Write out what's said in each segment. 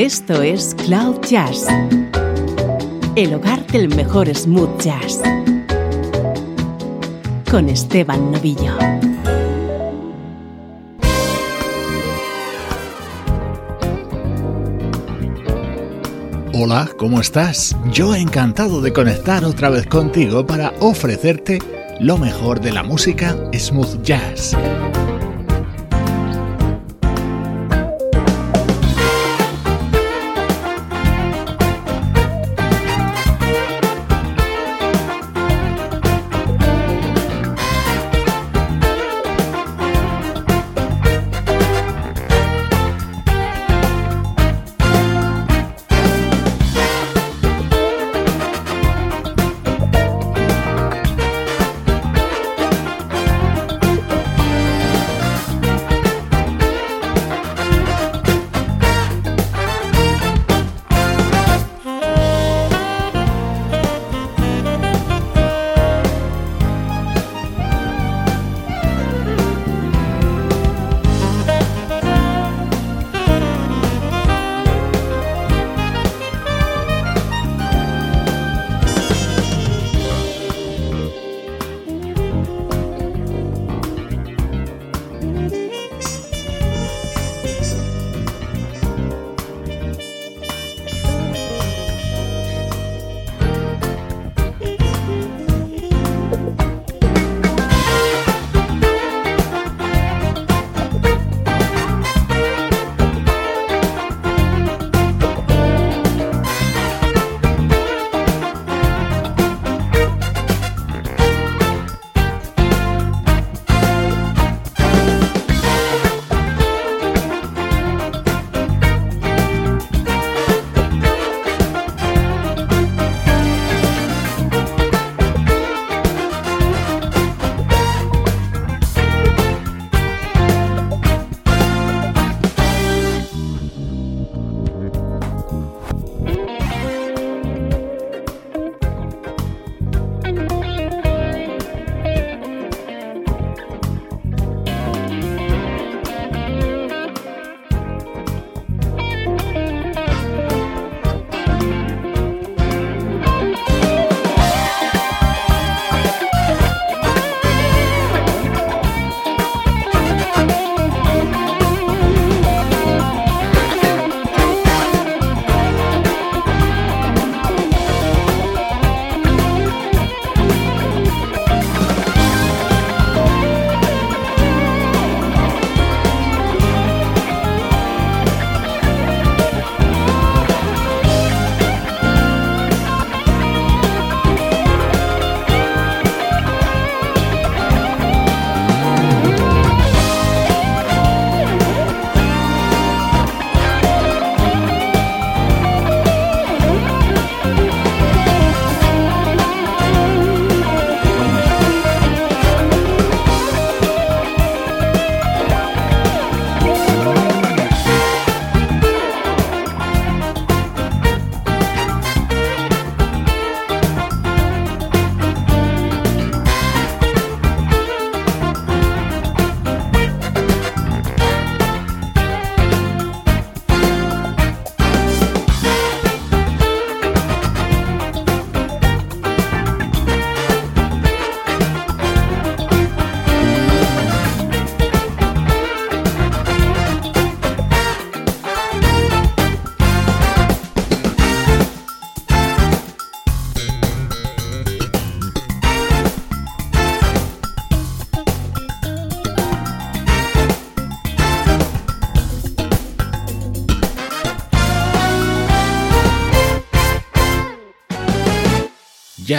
Esto es Cloud Jazz, el hogar del mejor smooth jazz, con Esteban Novillo. Hola, ¿cómo estás? Yo encantado de conectar otra vez contigo para ofrecerte lo mejor de la música smooth jazz.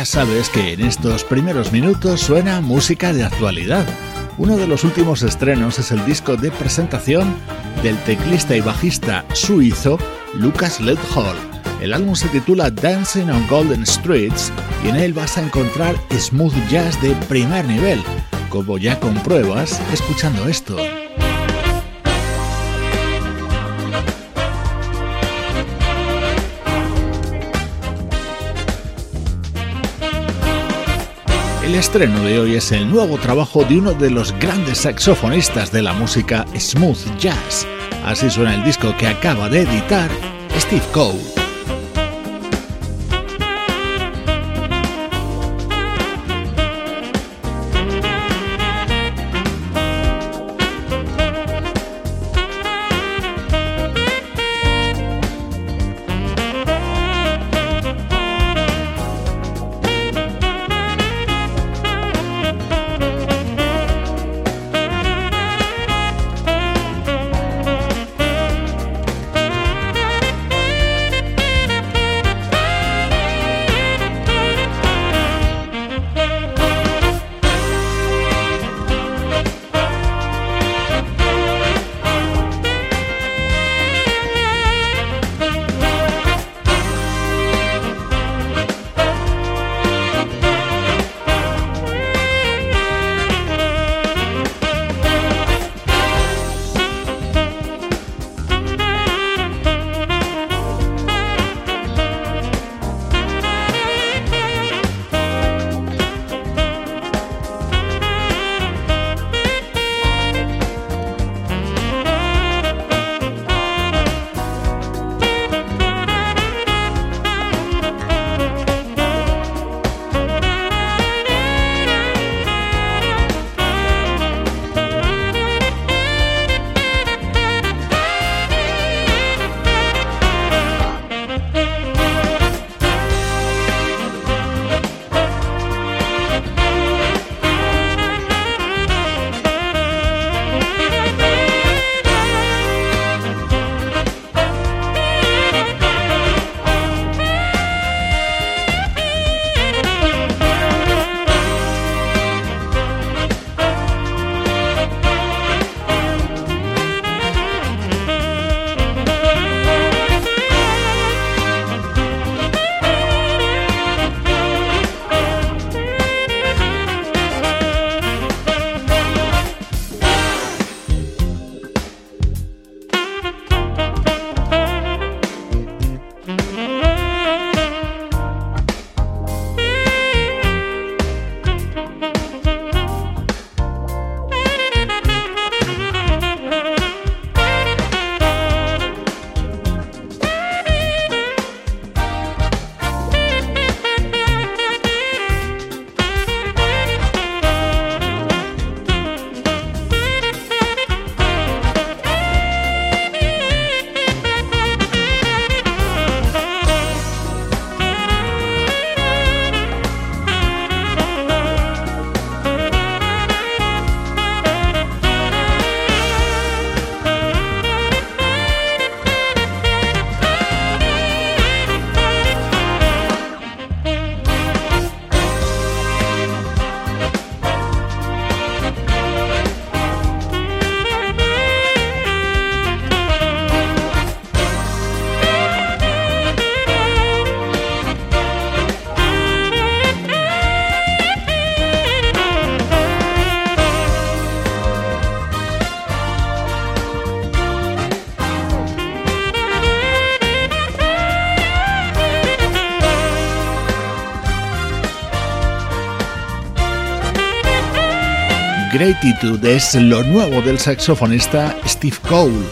Ya sabes que en estos primeros minutos suena música de actualidad. Uno de los últimos estrenos es el disco de presentación del teclista y bajista suizo Lucas Ledhall. El álbum se titula Dancing on Golden Streets y en él vas a encontrar smooth jazz de primer nivel, como ya compruebas escuchando esto. El estreno de hoy es el nuevo trabajo de uno de los grandes saxofonistas de la música smooth jazz. Así suena el disco que acaba de editar Steve Cole. Gratitude es lo nuevo del saxofonista Steve Cole,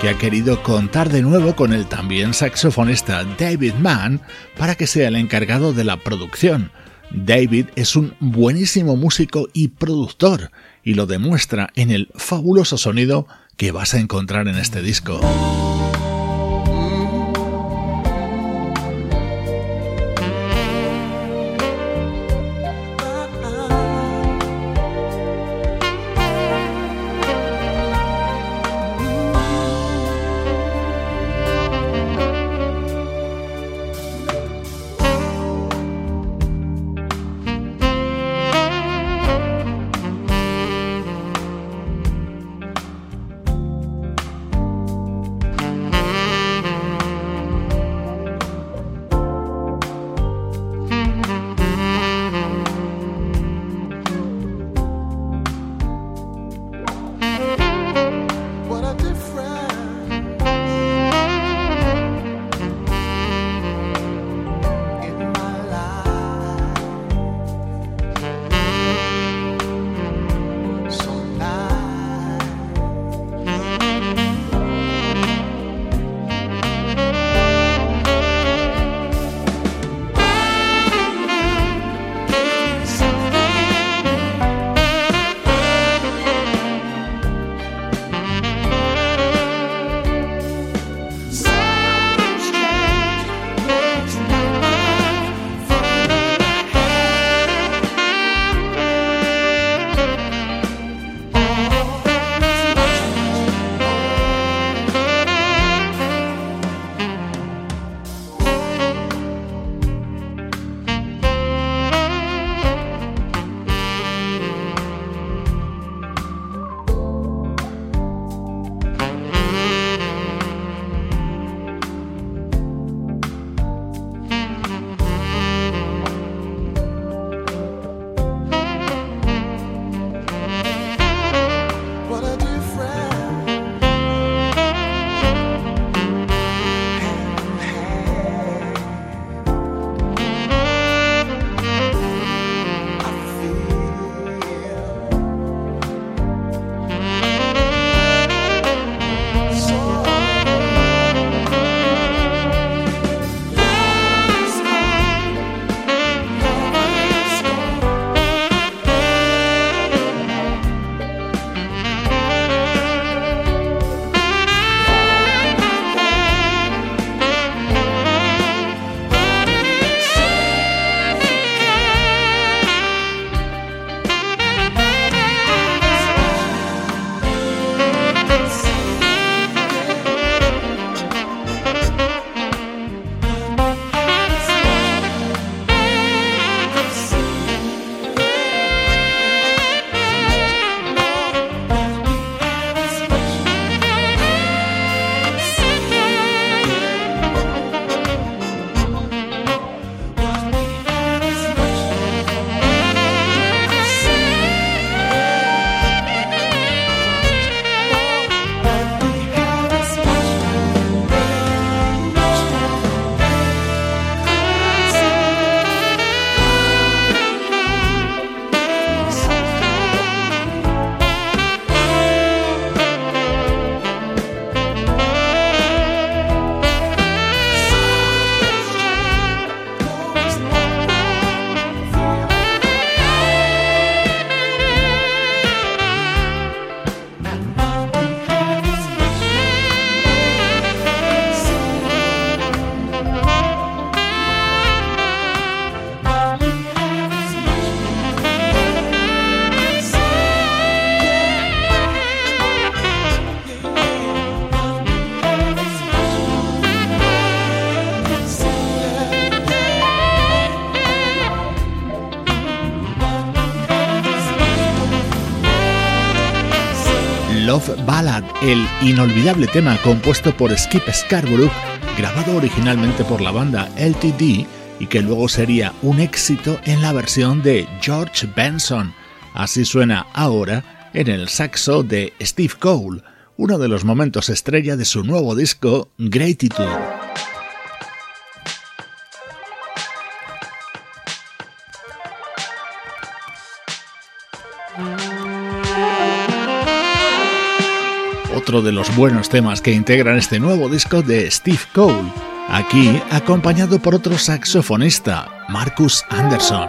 que ha querido contar de nuevo con el también saxofonista David Mann para que sea el encargado de la producción. David es un buenísimo músico y productor, y lo demuestra en el fabuloso sonido que vas a encontrar en este disco. El inolvidable tema compuesto por Skip Scarborough, grabado originalmente por la banda LTD y que luego sería un éxito en la versión de George Benson. Así suena ahora en el saxo de Steve Cole, uno de los momentos estrella de su nuevo disco Gratitude. Otro de los buenos temas que integran este nuevo disco de Steve Cole, aquí acompañado por otro saxofonista, Marcus Anderson.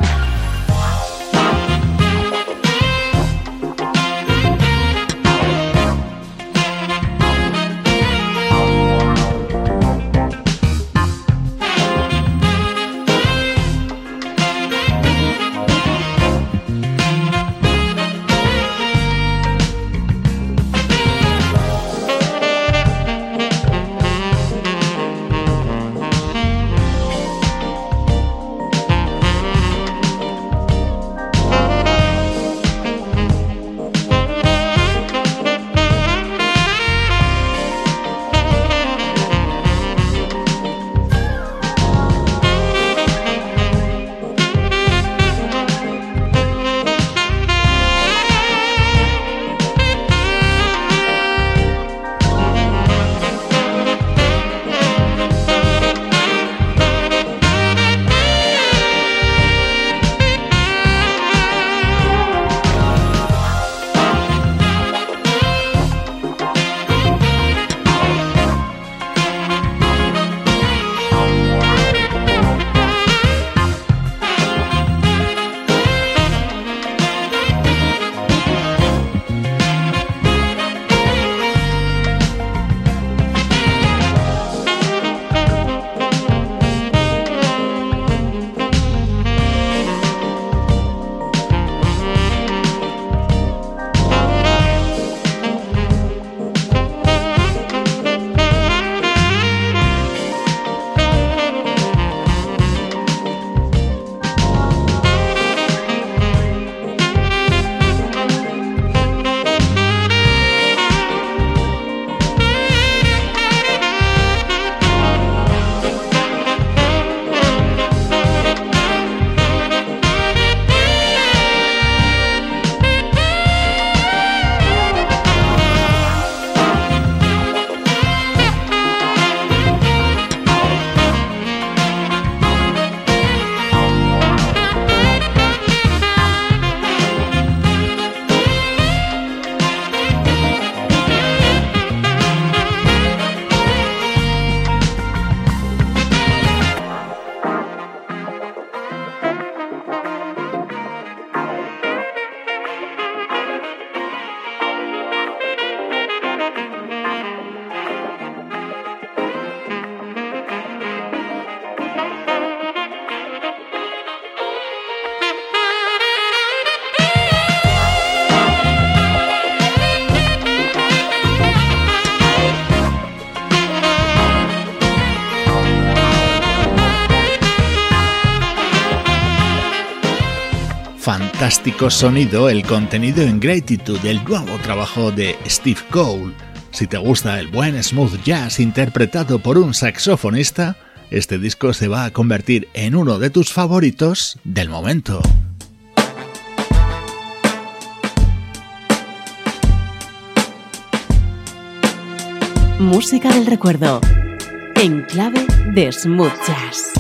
Fantástico sonido el contenido en Gratitude del nuevo trabajo de Steve Cole. Si te gusta el buen smooth jazz interpretado por un saxofonista, este disco se va a convertir en uno de tus favoritos del momento. Música del recuerdo, en clave de smooth jazz.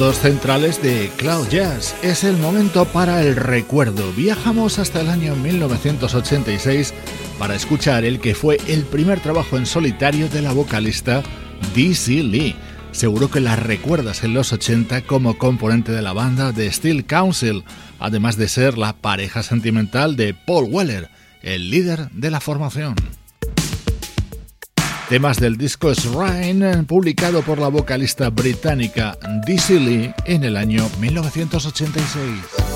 Centrales de Cloud Jazz. Es el momento para el recuerdo. Viajamos hasta el año 1986 para escuchar el que fue el primer trabajo en solitario de la vocalista DC Lee. Seguro que la recuerdas en los 80 como componente de la banda de Steel Council, además de ser la pareja sentimental de Paul Weller, el líder de la formación. Temas del disco Shrine, publicado por la vocalista británica Dizzy Lee en el año 1986.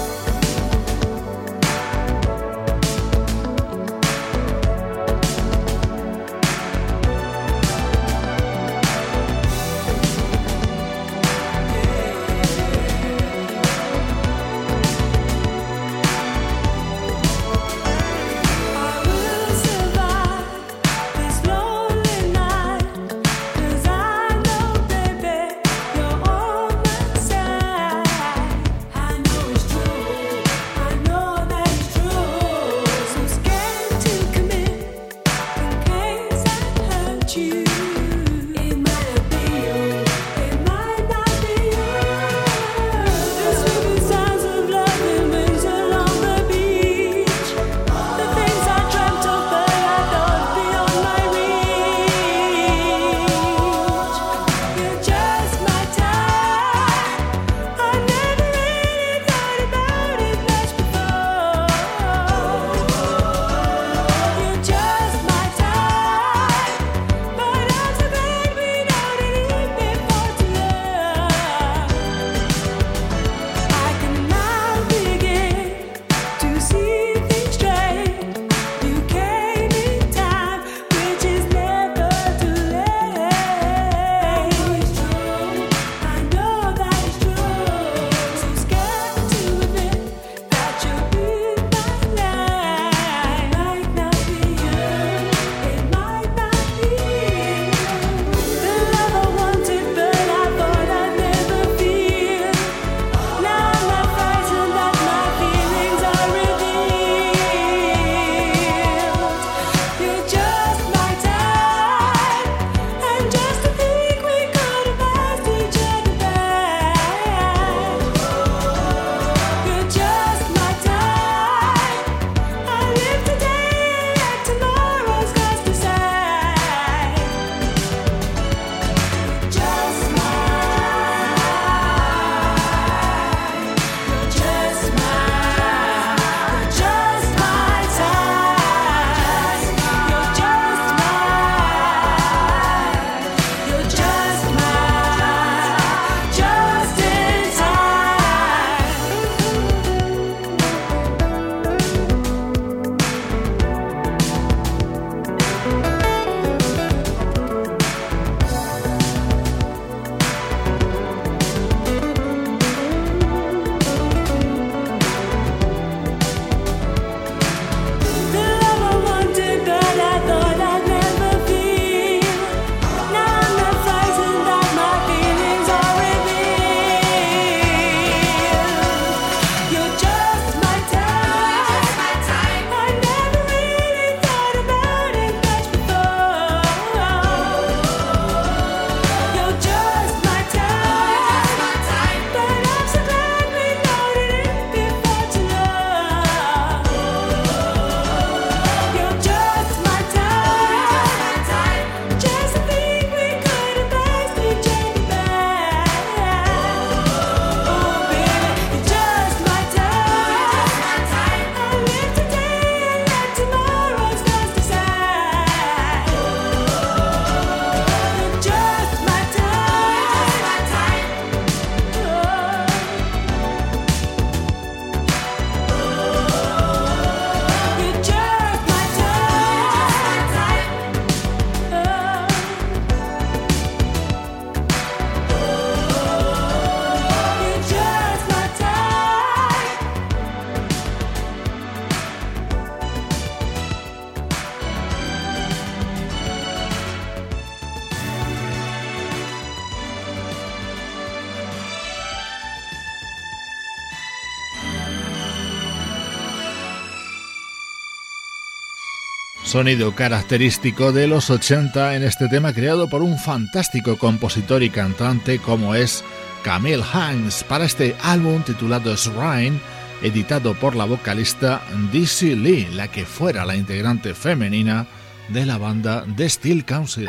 Sonido característico de los 80 en este tema creado por un fantástico compositor y cantante como es Camille Hines para este álbum titulado Shrine, editado por la vocalista Dizzy Lee, la que fuera la integrante femenina de la banda The Steel Council.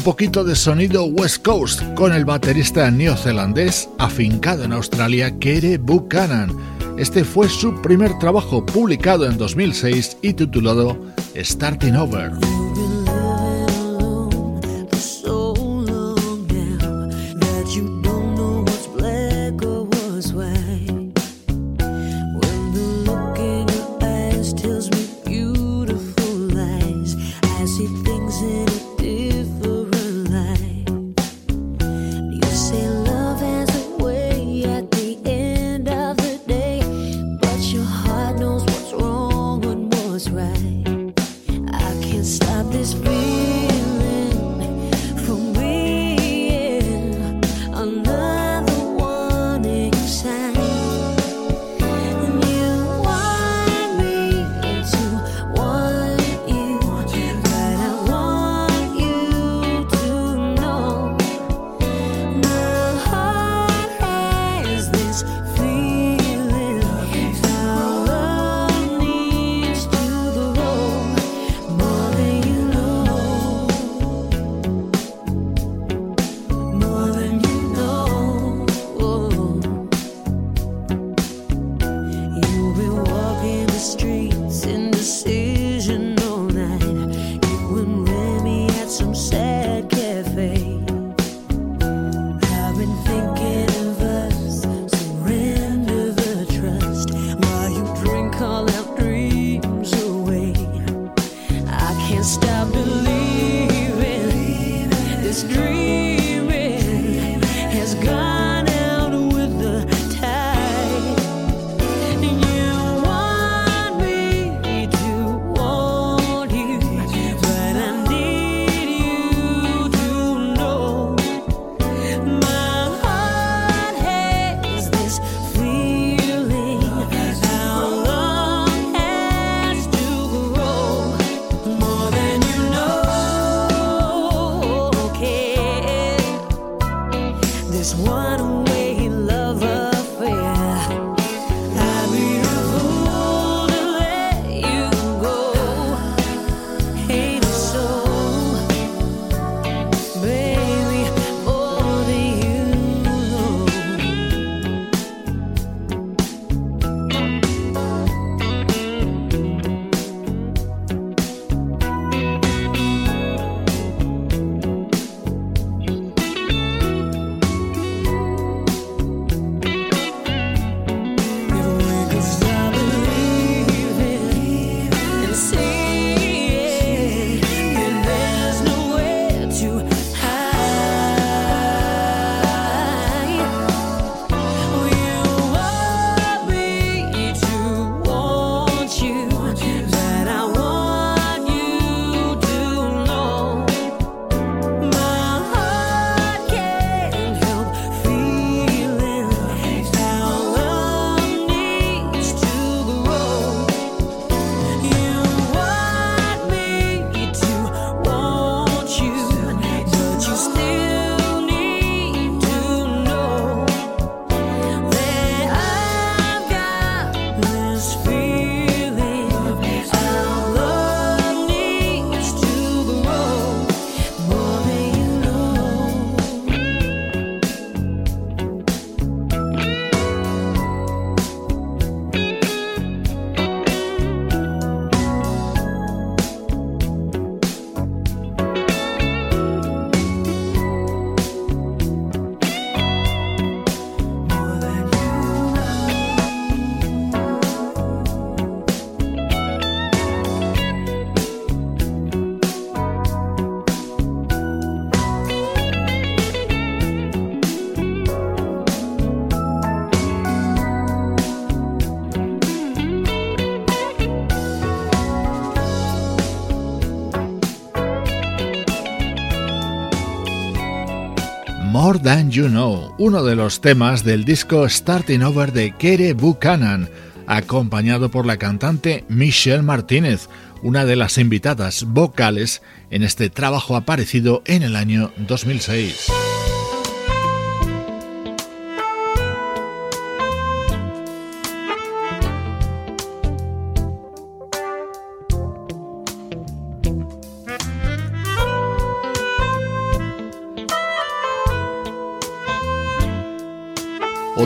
Un poquito de sonido West Coast con el baterista neozelandés afincado en Australia, Kere Buchanan. Este fue su primer trabajo publicado en 2006 y titulado Starting Over. Than You Know, uno de los temas del disco Starting Over de Kere Buchanan, acompañado por la cantante Michelle Martínez, una de las invitadas vocales en este trabajo aparecido en el año 2006.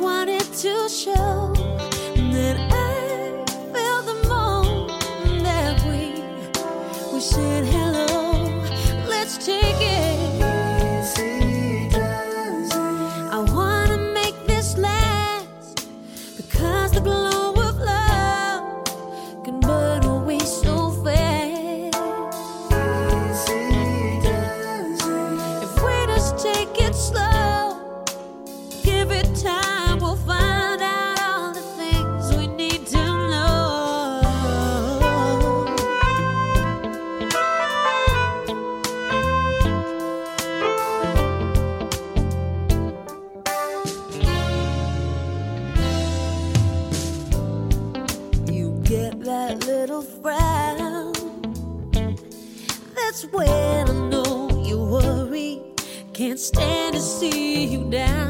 wanted to show stand to see you down.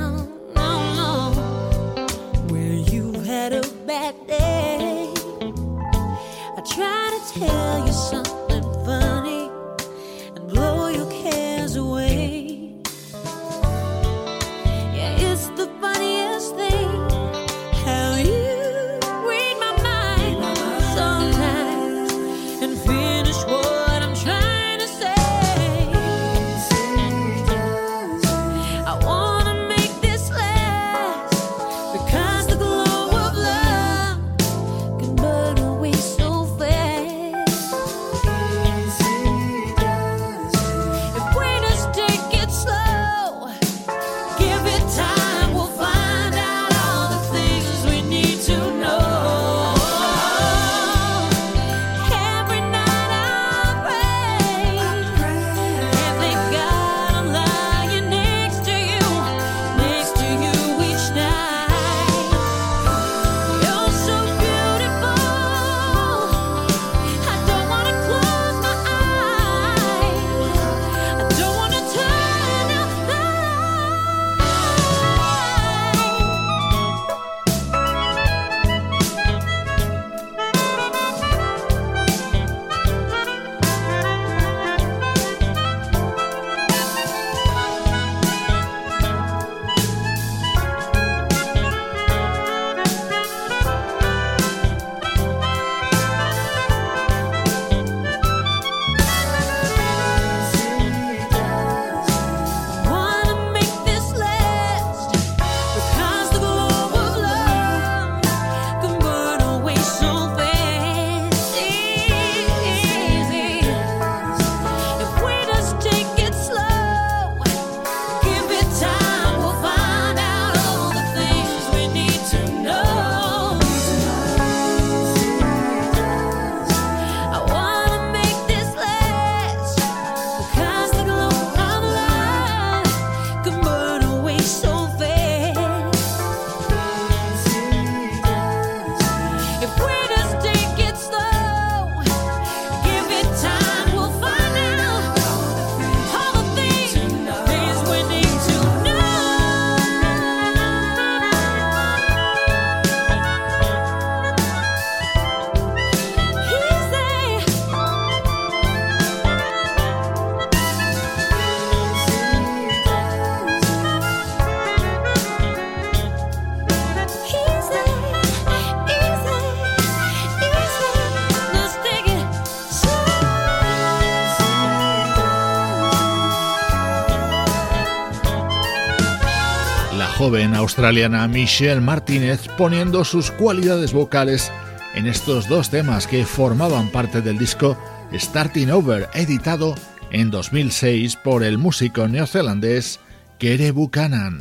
Australiana Michelle Martínez poniendo sus cualidades vocales en estos dos temas que formaban parte del disco Starting Over, editado en 2006 por el músico neozelandés Kere Buchanan.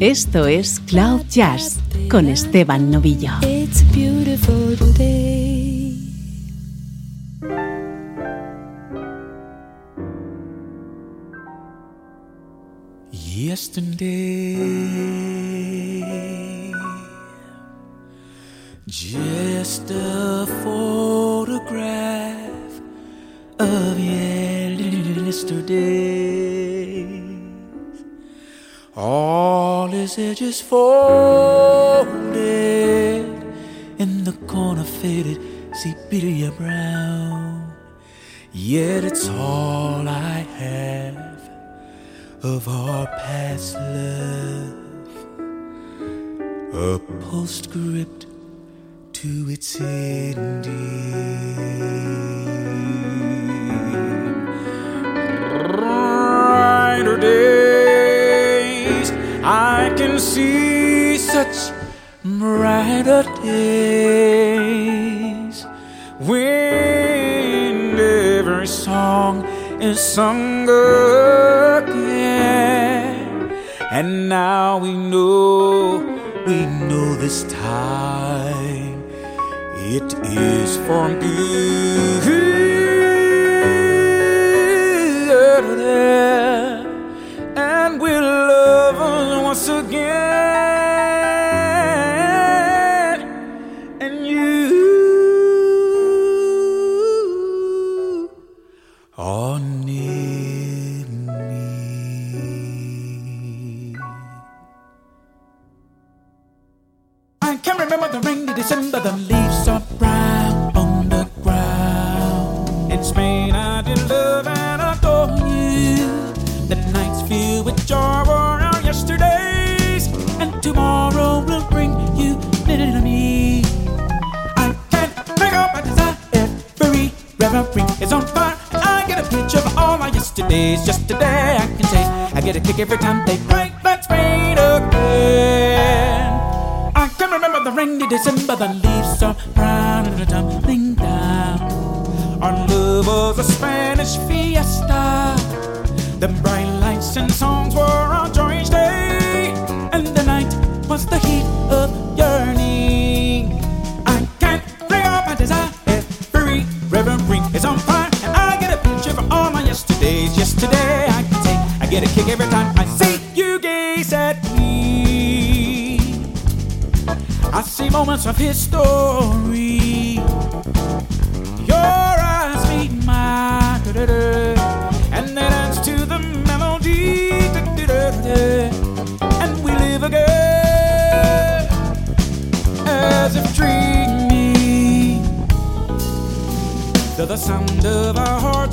Esto es Cloud Jazz con Esteban Novillo. Edges folded in the corner, faded sepia brown. Yet it's all I have of our past love, a postscript to its ending. Such brighter days when every song is sung again. And now we know, we know this time it is for good. Get a kick every time they break that Spain again. I can remember the rainy December, the history. Your eyes meet mine, and they dance to the melody, and we live again as if dreaming. To the sound of our hearts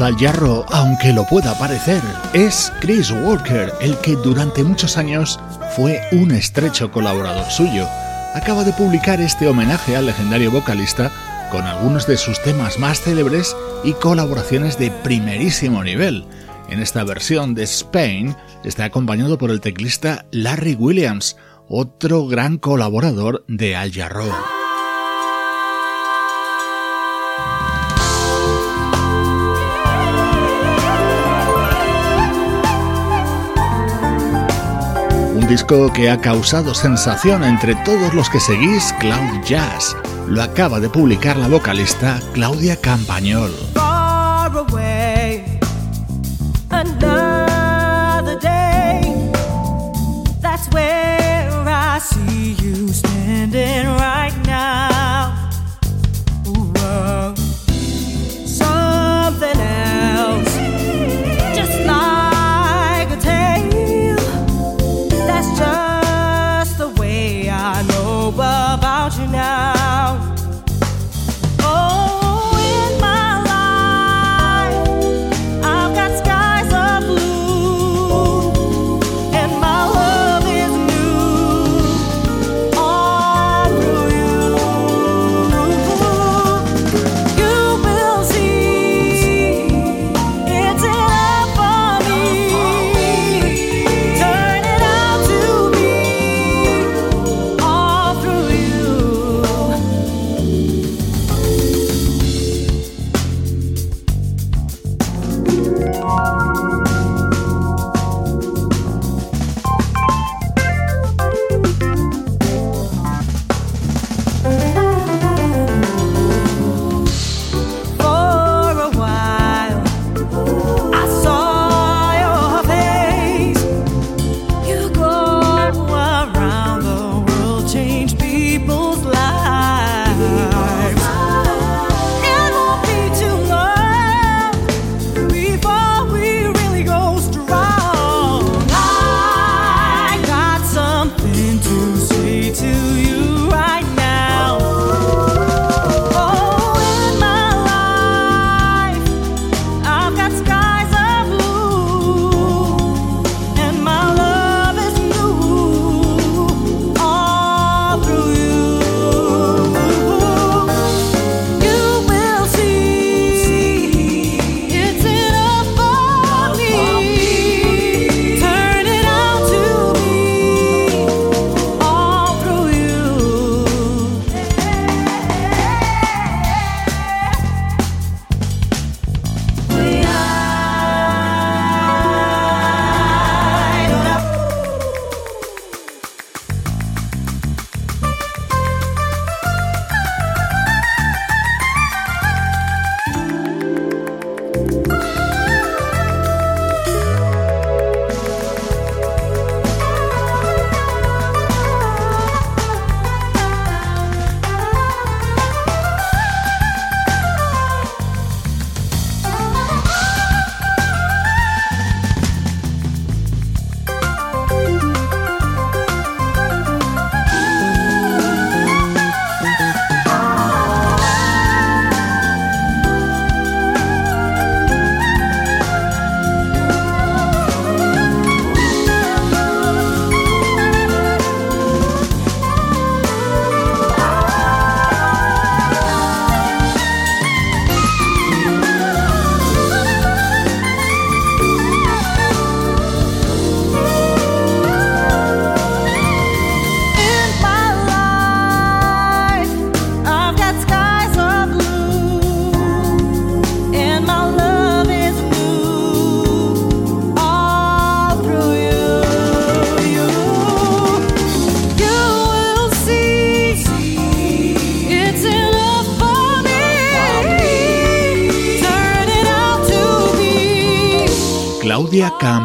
al Jarro, aunque lo pueda parecer, es Chris Walker, el que durante muchos años fue un estrecho colaborador suyo. Acaba de publicar este homenaje al legendario vocalista con algunos de sus temas más célebres y colaboraciones de primerísimo nivel. En esta versión de Spain está acompañado por el teclista Larry Williams, otro gran colaborador de Al Jarro. un disco que ha causado sensación entre todos los que seguís Cloud Jazz. Lo acaba de publicar la vocalista Claudia Campañol. standing right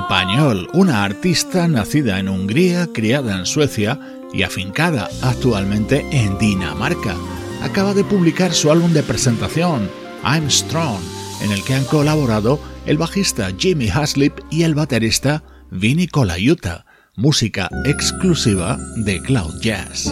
Campañol, una artista nacida en Hungría, criada en Suecia y afincada actualmente en Dinamarca. Acaba de publicar su álbum de presentación, I'm Strong, en el que han colaborado el bajista Jimmy Haslip y el baterista Vinny Colaiuta, música exclusiva de Cloud Jazz.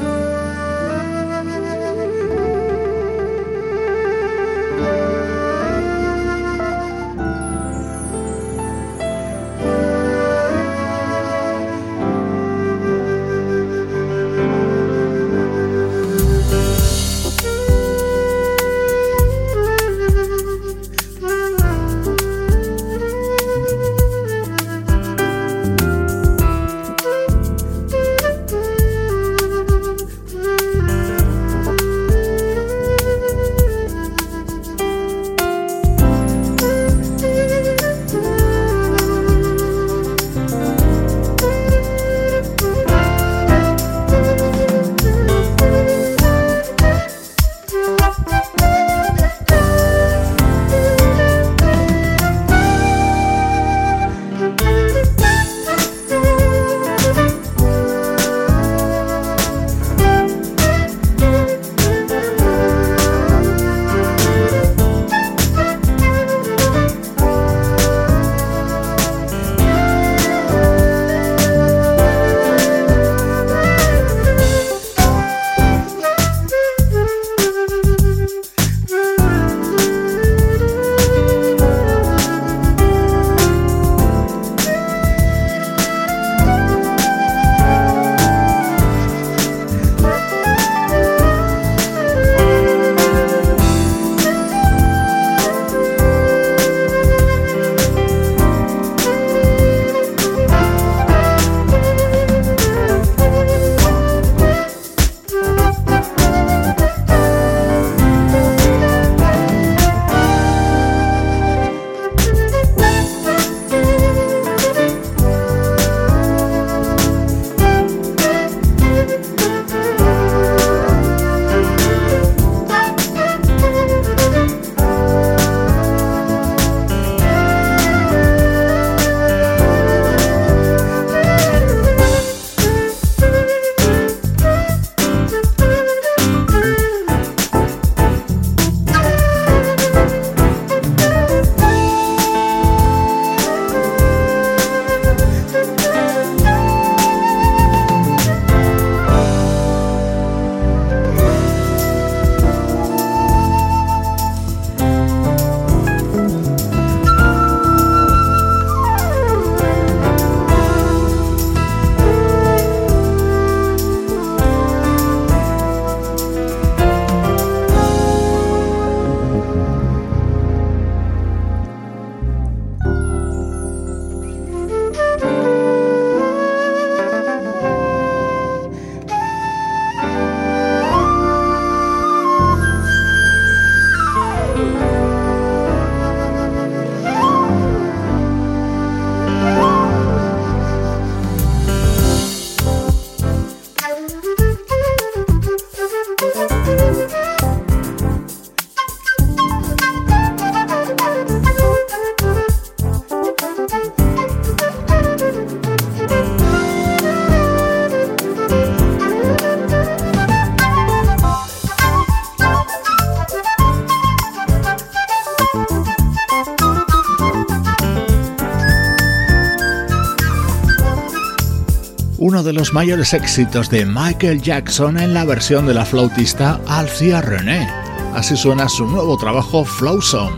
De los mayores éxitos de Michael Jackson en la versión de la flautista Alcia René. Así suena su nuevo trabajo Flow Song.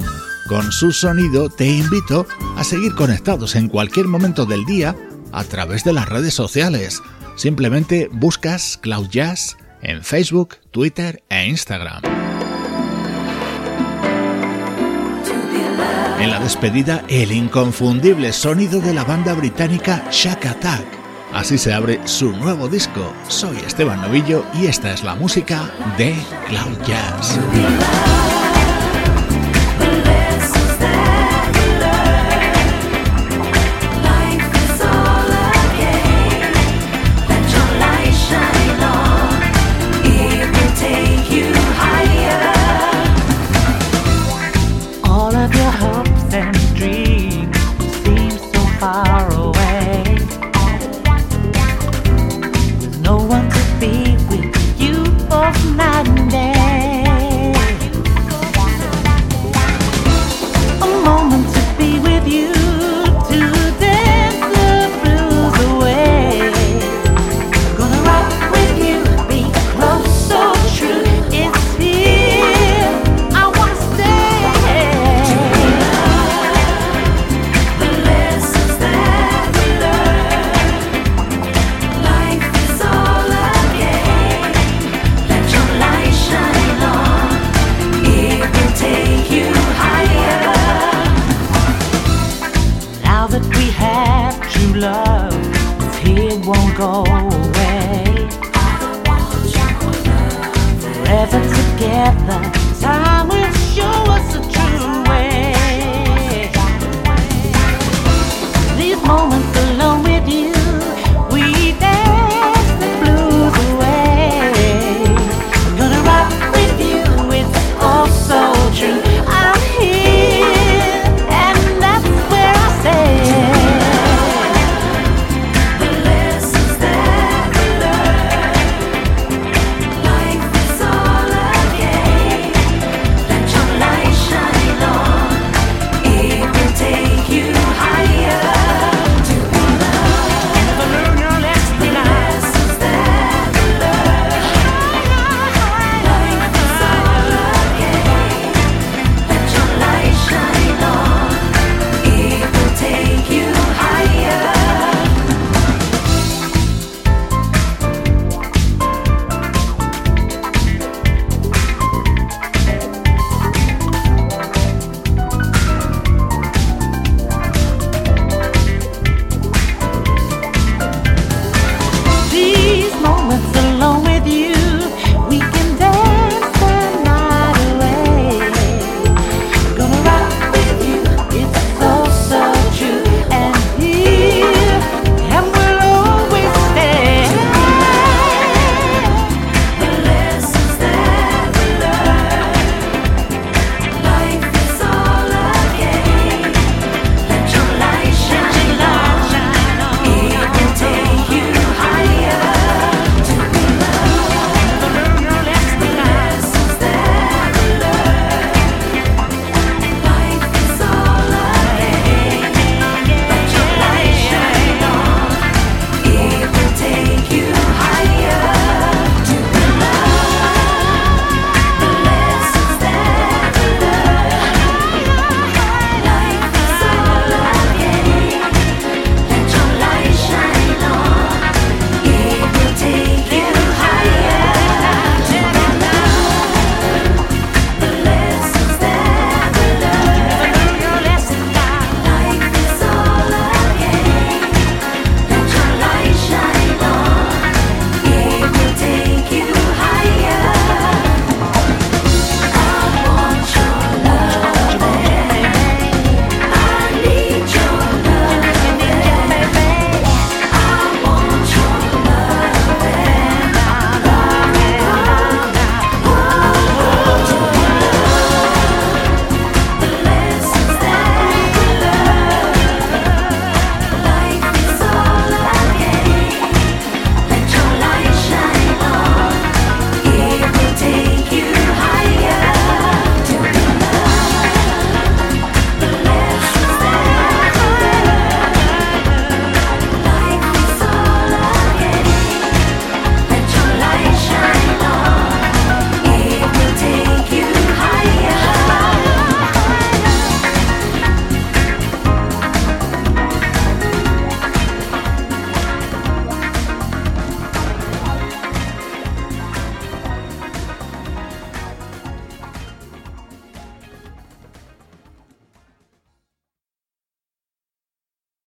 Con su sonido te invito a seguir conectados en cualquier momento del día a través de las redes sociales. Simplemente buscas Cloud Jazz en Facebook, Twitter e Instagram. En la despedida, el inconfundible sonido de la banda británica Shack Attack Así se abre su nuevo disco. Soy Esteban Novillo y esta es la música de Cloud Jazz.